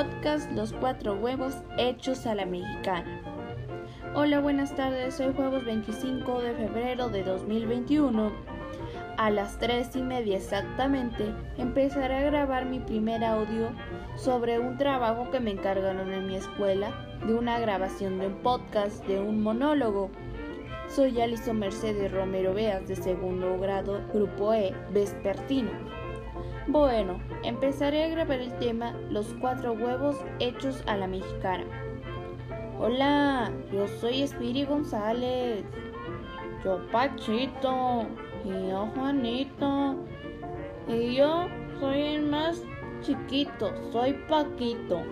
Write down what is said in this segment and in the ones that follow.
podcast Los Cuatro Huevos Hechos a la Mexicana. Hola, buenas tardes, hoy jueves 25 de febrero de 2021. A las 3 y media exactamente empezaré a grabar mi primer audio sobre un trabajo que me encargaron en mi escuela de una grabación de un podcast, de un monólogo. Soy Alison Mercedes Romero Beas de segundo grado, grupo E, vespertino. Bueno, empezaré a grabar el tema Los cuatro huevos hechos a la mexicana. Hola, yo soy Espiri González. Yo Pachito. Y yo Juanito. Y yo soy el más chiquito, soy Paquito.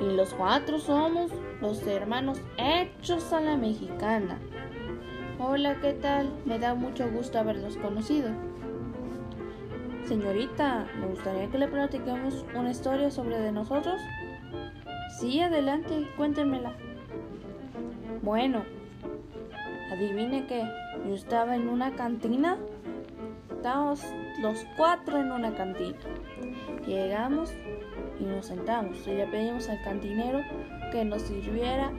Y los cuatro somos los hermanos hechos a la mexicana. Hola, ¿qué tal? Me da mucho gusto haberlos conocido. Señorita, ¿me gustaría que le platiquemos una historia sobre de nosotros? Sí, adelante, cuéntenmela. Bueno, adivine que yo estaba en una cantina. Estábamos los cuatro en una cantina. Llegamos y nos sentamos y le pedimos al cantinero que nos sirviera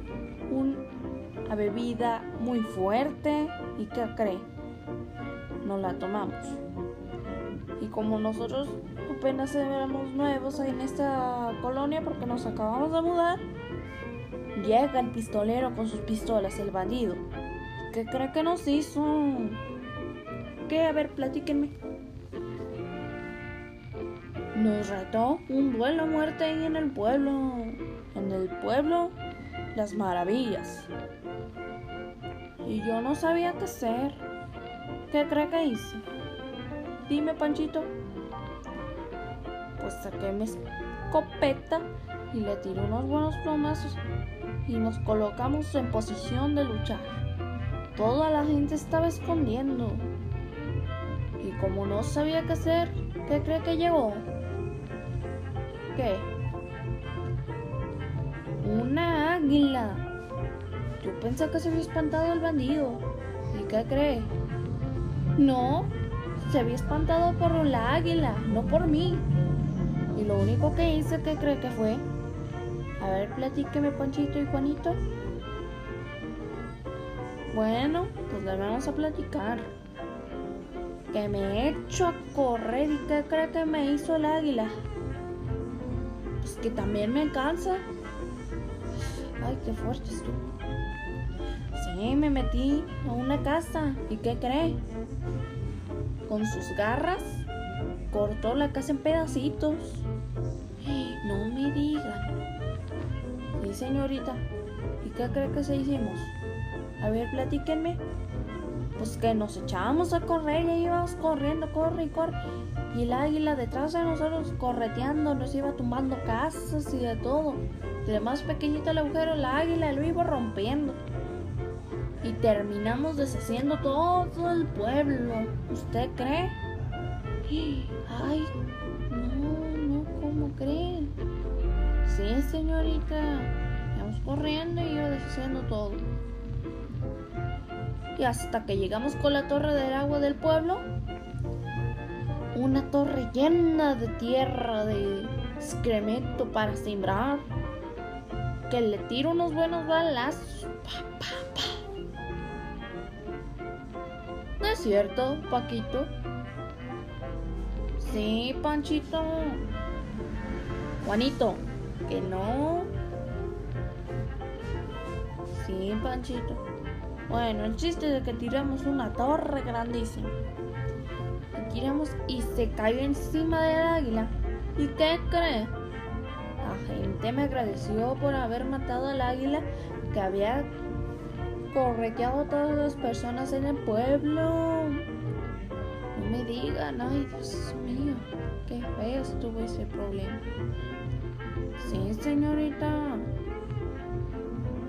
una bebida muy fuerte y que cree, no la tomamos. Como nosotros apenas éramos nuevos en esta colonia porque nos acabamos de mudar, llega el pistolero con sus pistolas, el bandido. ¿Qué cree que nos hizo? ¿Qué? A ver, platíquenme. Nos retó un duelo a muerte ahí en el pueblo. En el pueblo, las maravillas. Y yo no sabía qué hacer. ¿Qué cree que hice? Dime, Panchito. Pues saqué mi escopeta y le tiré unos buenos plomazos y nos colocamos en posición de luchar. Toda la gente estaba escondiendo. Y como no sabía qué hacer, ¿qué cree que llegó? ¿Qué? Una águila. Yo pensé que se había espantado el bandido. ¿Y qué cree? No, se había espantado por la águila, no por mí. Y lo único que hice, ¿qué cree que fue? A ver, platíqueme, Panchito y Juanito. Bueno, pues le vamos a platicar. Que me echo a correr y ¿qué cree que me hizo el águila? Pues que también me cansa. Ay, qué fuerte estuvo. Sí, me metí a una casa. ¿Y qué cree? Con sus garras cortó la casa en pedacitos. No me digan. Sí, señorita. ¿Y qué cree que se hicimos? A ver, platíquenme. Pues que nos echábamos a correr y íbamos corriendo, corre y corre. Y el águila detrás de nosotros correteando nos iba tumbando casas y de todo. De más pequeñito el agujero, el águila lo iba rompiendo. Y terminamos deshaciendo todo el pueblo. ¿Usted cree? Ay, no, no, ¿cómo creen? Sí, señorita. Vamos corriendo y yo deshaciendo todo. Y hasta que llegamos con la torre del agua del pueblo, una torre llena de tierra, de excremento para sembrar, que le tiro unos buenos balazos. Pa, es cierto, Paquito? Sí, Panchito. Juanito, que no. Sí, Panchito. Bueno, el chiste es que tiramos una torre grandísima. Y tiramos y se cayó encima del águila. ¿Y qué cree? La gente me agradeció por haber matado al águila que había correteado a todas las personas en el pueblo. No me digan, ay Dios mío, qué feo estuvo ese problema. Sí, señorita.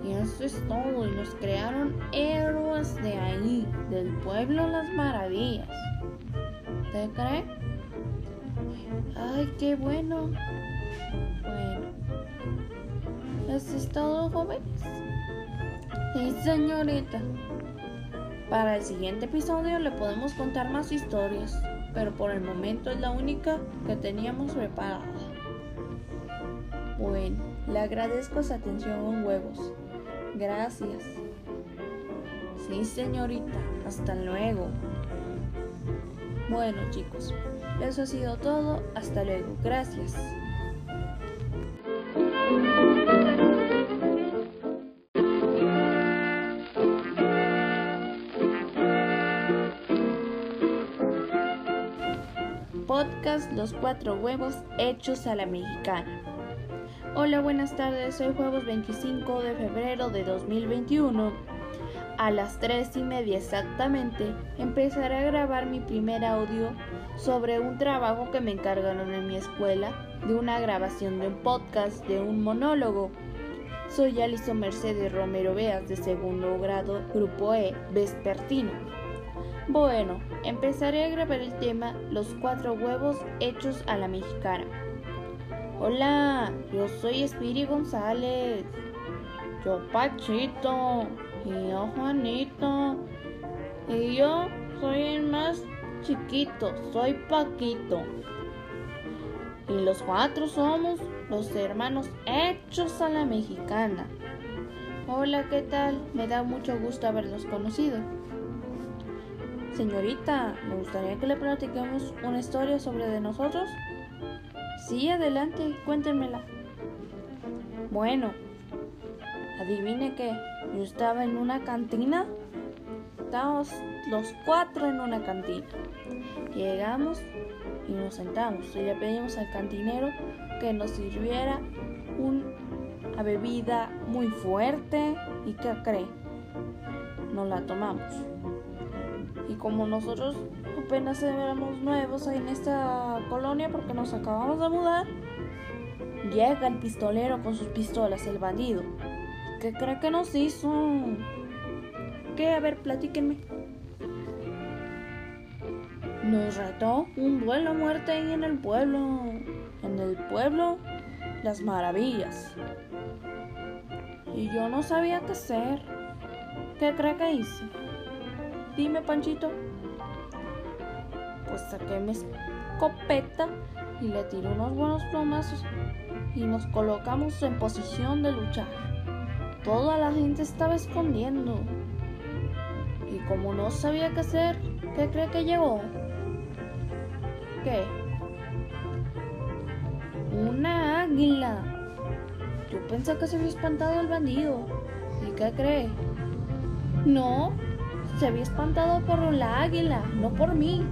Y eso es todo. Y nos crearon héroes de ahí, del pueblo Las Maravillas. ¿Te cree? Ay, qué bueno. Bueno. ¿Eso es todo, jóvenes? Sí, señorita. Para el siguiente episodio le podemos contar más historias, pero por el momento es la única que teníamos preparada. Bueno, le agradezco su atención, huevos. Gracias. Sí, señorita. Hasta luego. Bueno, chicos, eso ha sido todo. Hasta luego. Gracias. Podcast Los Cuatro Huevos Hechos a la Mexicana. Hola, buenas tardes. Hoy jueves 25 de febrero de 2021. A las 3 y media exactamente empezaré a grabar mi primer audio sobre un trabajo que me encargaron en mi escuela de una grabación de un podcast de un monólogo. Soy Alison Mercedes Romero Beas de segundo grado, grupo E, vespertino. Bueno, empezaré a grabar el tema Los cuatro huevos hechos a la mexicana. Hola, yo soy Espiri González. Yo Pachito. Y yo Juanito. Y yo soy el más chiquito, soy Paquito. Y los cuatro somos los hermanos hechos a la mexicana. Hola, ¿qué tal? Me da mucho gusto haberlos conocido. Señorita, ¿me gustaría que le platiquemos una historia sobre de nosotros? Sí, adelante, cuéntenmela. Bueno, adivine que yo estaba en una cantina. Estábamos los cuatro en una cantina. Llegamos y nos sentamos y le pedimos al cantinero que nos sirviera una bebida muy fuerte y ¿qué cree? Nos la tomamos. Como nosotros apenas éramos nuevos ahí en esta colonia porque nos acabamos de mudar, llega el pistolero con sus pistolas, el bandido. ¿Qué cree que nos hizo? ¿Qué? A ver, platíquenme. Nos retó un duelo a muerte ahí en el pueblo. En el pueblo, las maravillas. Y yo no sabía qué hacer. ¿Qué cree que hice? Dime, Panchito. Pues saqué mi escopeta y le tiré unos buenos plomazos y nos colocamos en posición de luchar. Toda la gente estaba escondiendo. Y como no sabía qué hacer, ¿qué cree que llegó? ¿Qué? Una águila. Yo pensé que se había espantado el bandido. ¿Y qué cree? No, se había espantado por la águila, no por mí.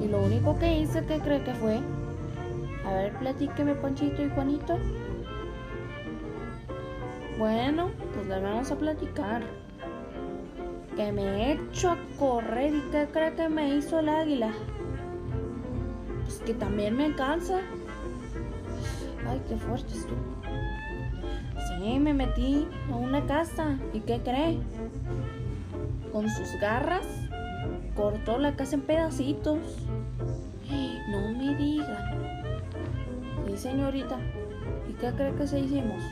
Y lo único que hice, ¿qué cree que fue? A ver, platíqueme, Panchito y Juanito. Bueno, pues le vamos a platicar. Que me he hecho a correr y qué cree que me hizo el águila. Pues que también me cansa. Ay, qué fuerte estuvo. Sí, me metí a una casa. ¿Y qué cree? Con sus garras cortó la casa en pedacitos. No me digan. Sí, señorita. ¿Y qué cree que se hicimos?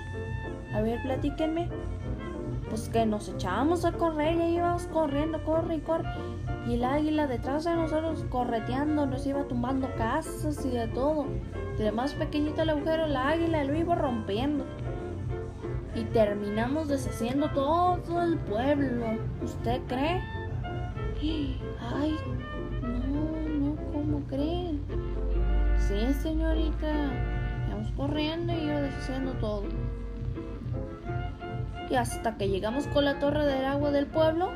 A ver, platíquenme. Pues que nos echábamos a correr y íbamos corriendo, corre y corre. Y el águila detrás de nosotros correteando nos iba tumbando casas y de todo. De más pequeñito el agujero, la águila lo iba rompiendo. Y terminamos deshaciendo todo el pueblo. ¿Usted cree? Ay, no, no, ¿cómo cree? Sí, señorita. Íbamos corriendo y iba deshaciendo todo y hasta que llegamos con la torre del agua del pueblo,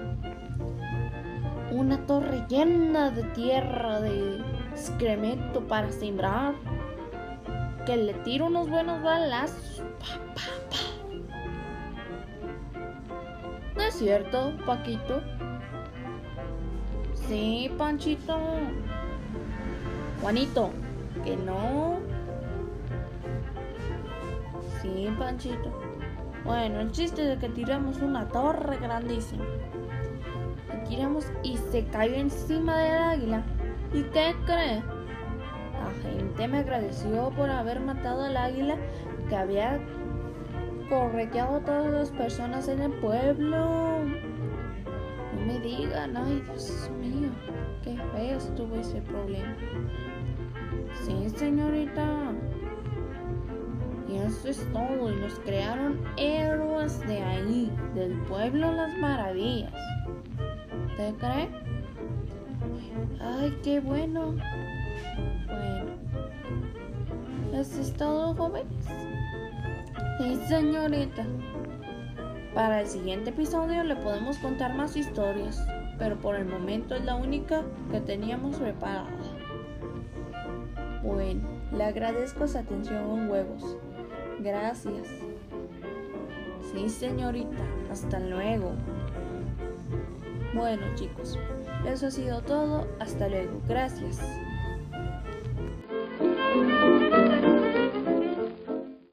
una torre llena de tierra, de excremento para sembrar, que le tiro unos buenos balazos. ¿No cierto, Paquito? Sí, Panchito. Juanito, que no. Sí, Panchito. Bueno, el chiste es que tiramos una torre grandísima. La tiramos y se cayó encima del águila. ¿Y qué cree? La gente me agradeció por haber matado al águila que había correteado a todas las personas en el pueblo. No me digan, ay Dios mío, qué feo estuvo ese problema. Sí, señorita. Y eso es todo. Y nos crearon héroes de ahí, del pueblo Las Maravillas. ¿Te cree? Ay, qué bueno. Bueno. ¿Eso es todo, jóvenes? Sí, señorita. Para el siguiente episodio le podemos contar más historias, pero por el momento es la única que teníamos preparada. Bueno, le agradezco su atención, huevos. Gracias. Sí, señorita. Hasta luego. Bueno, chicos, eso ha sido todo. Hasta luego. Gracias.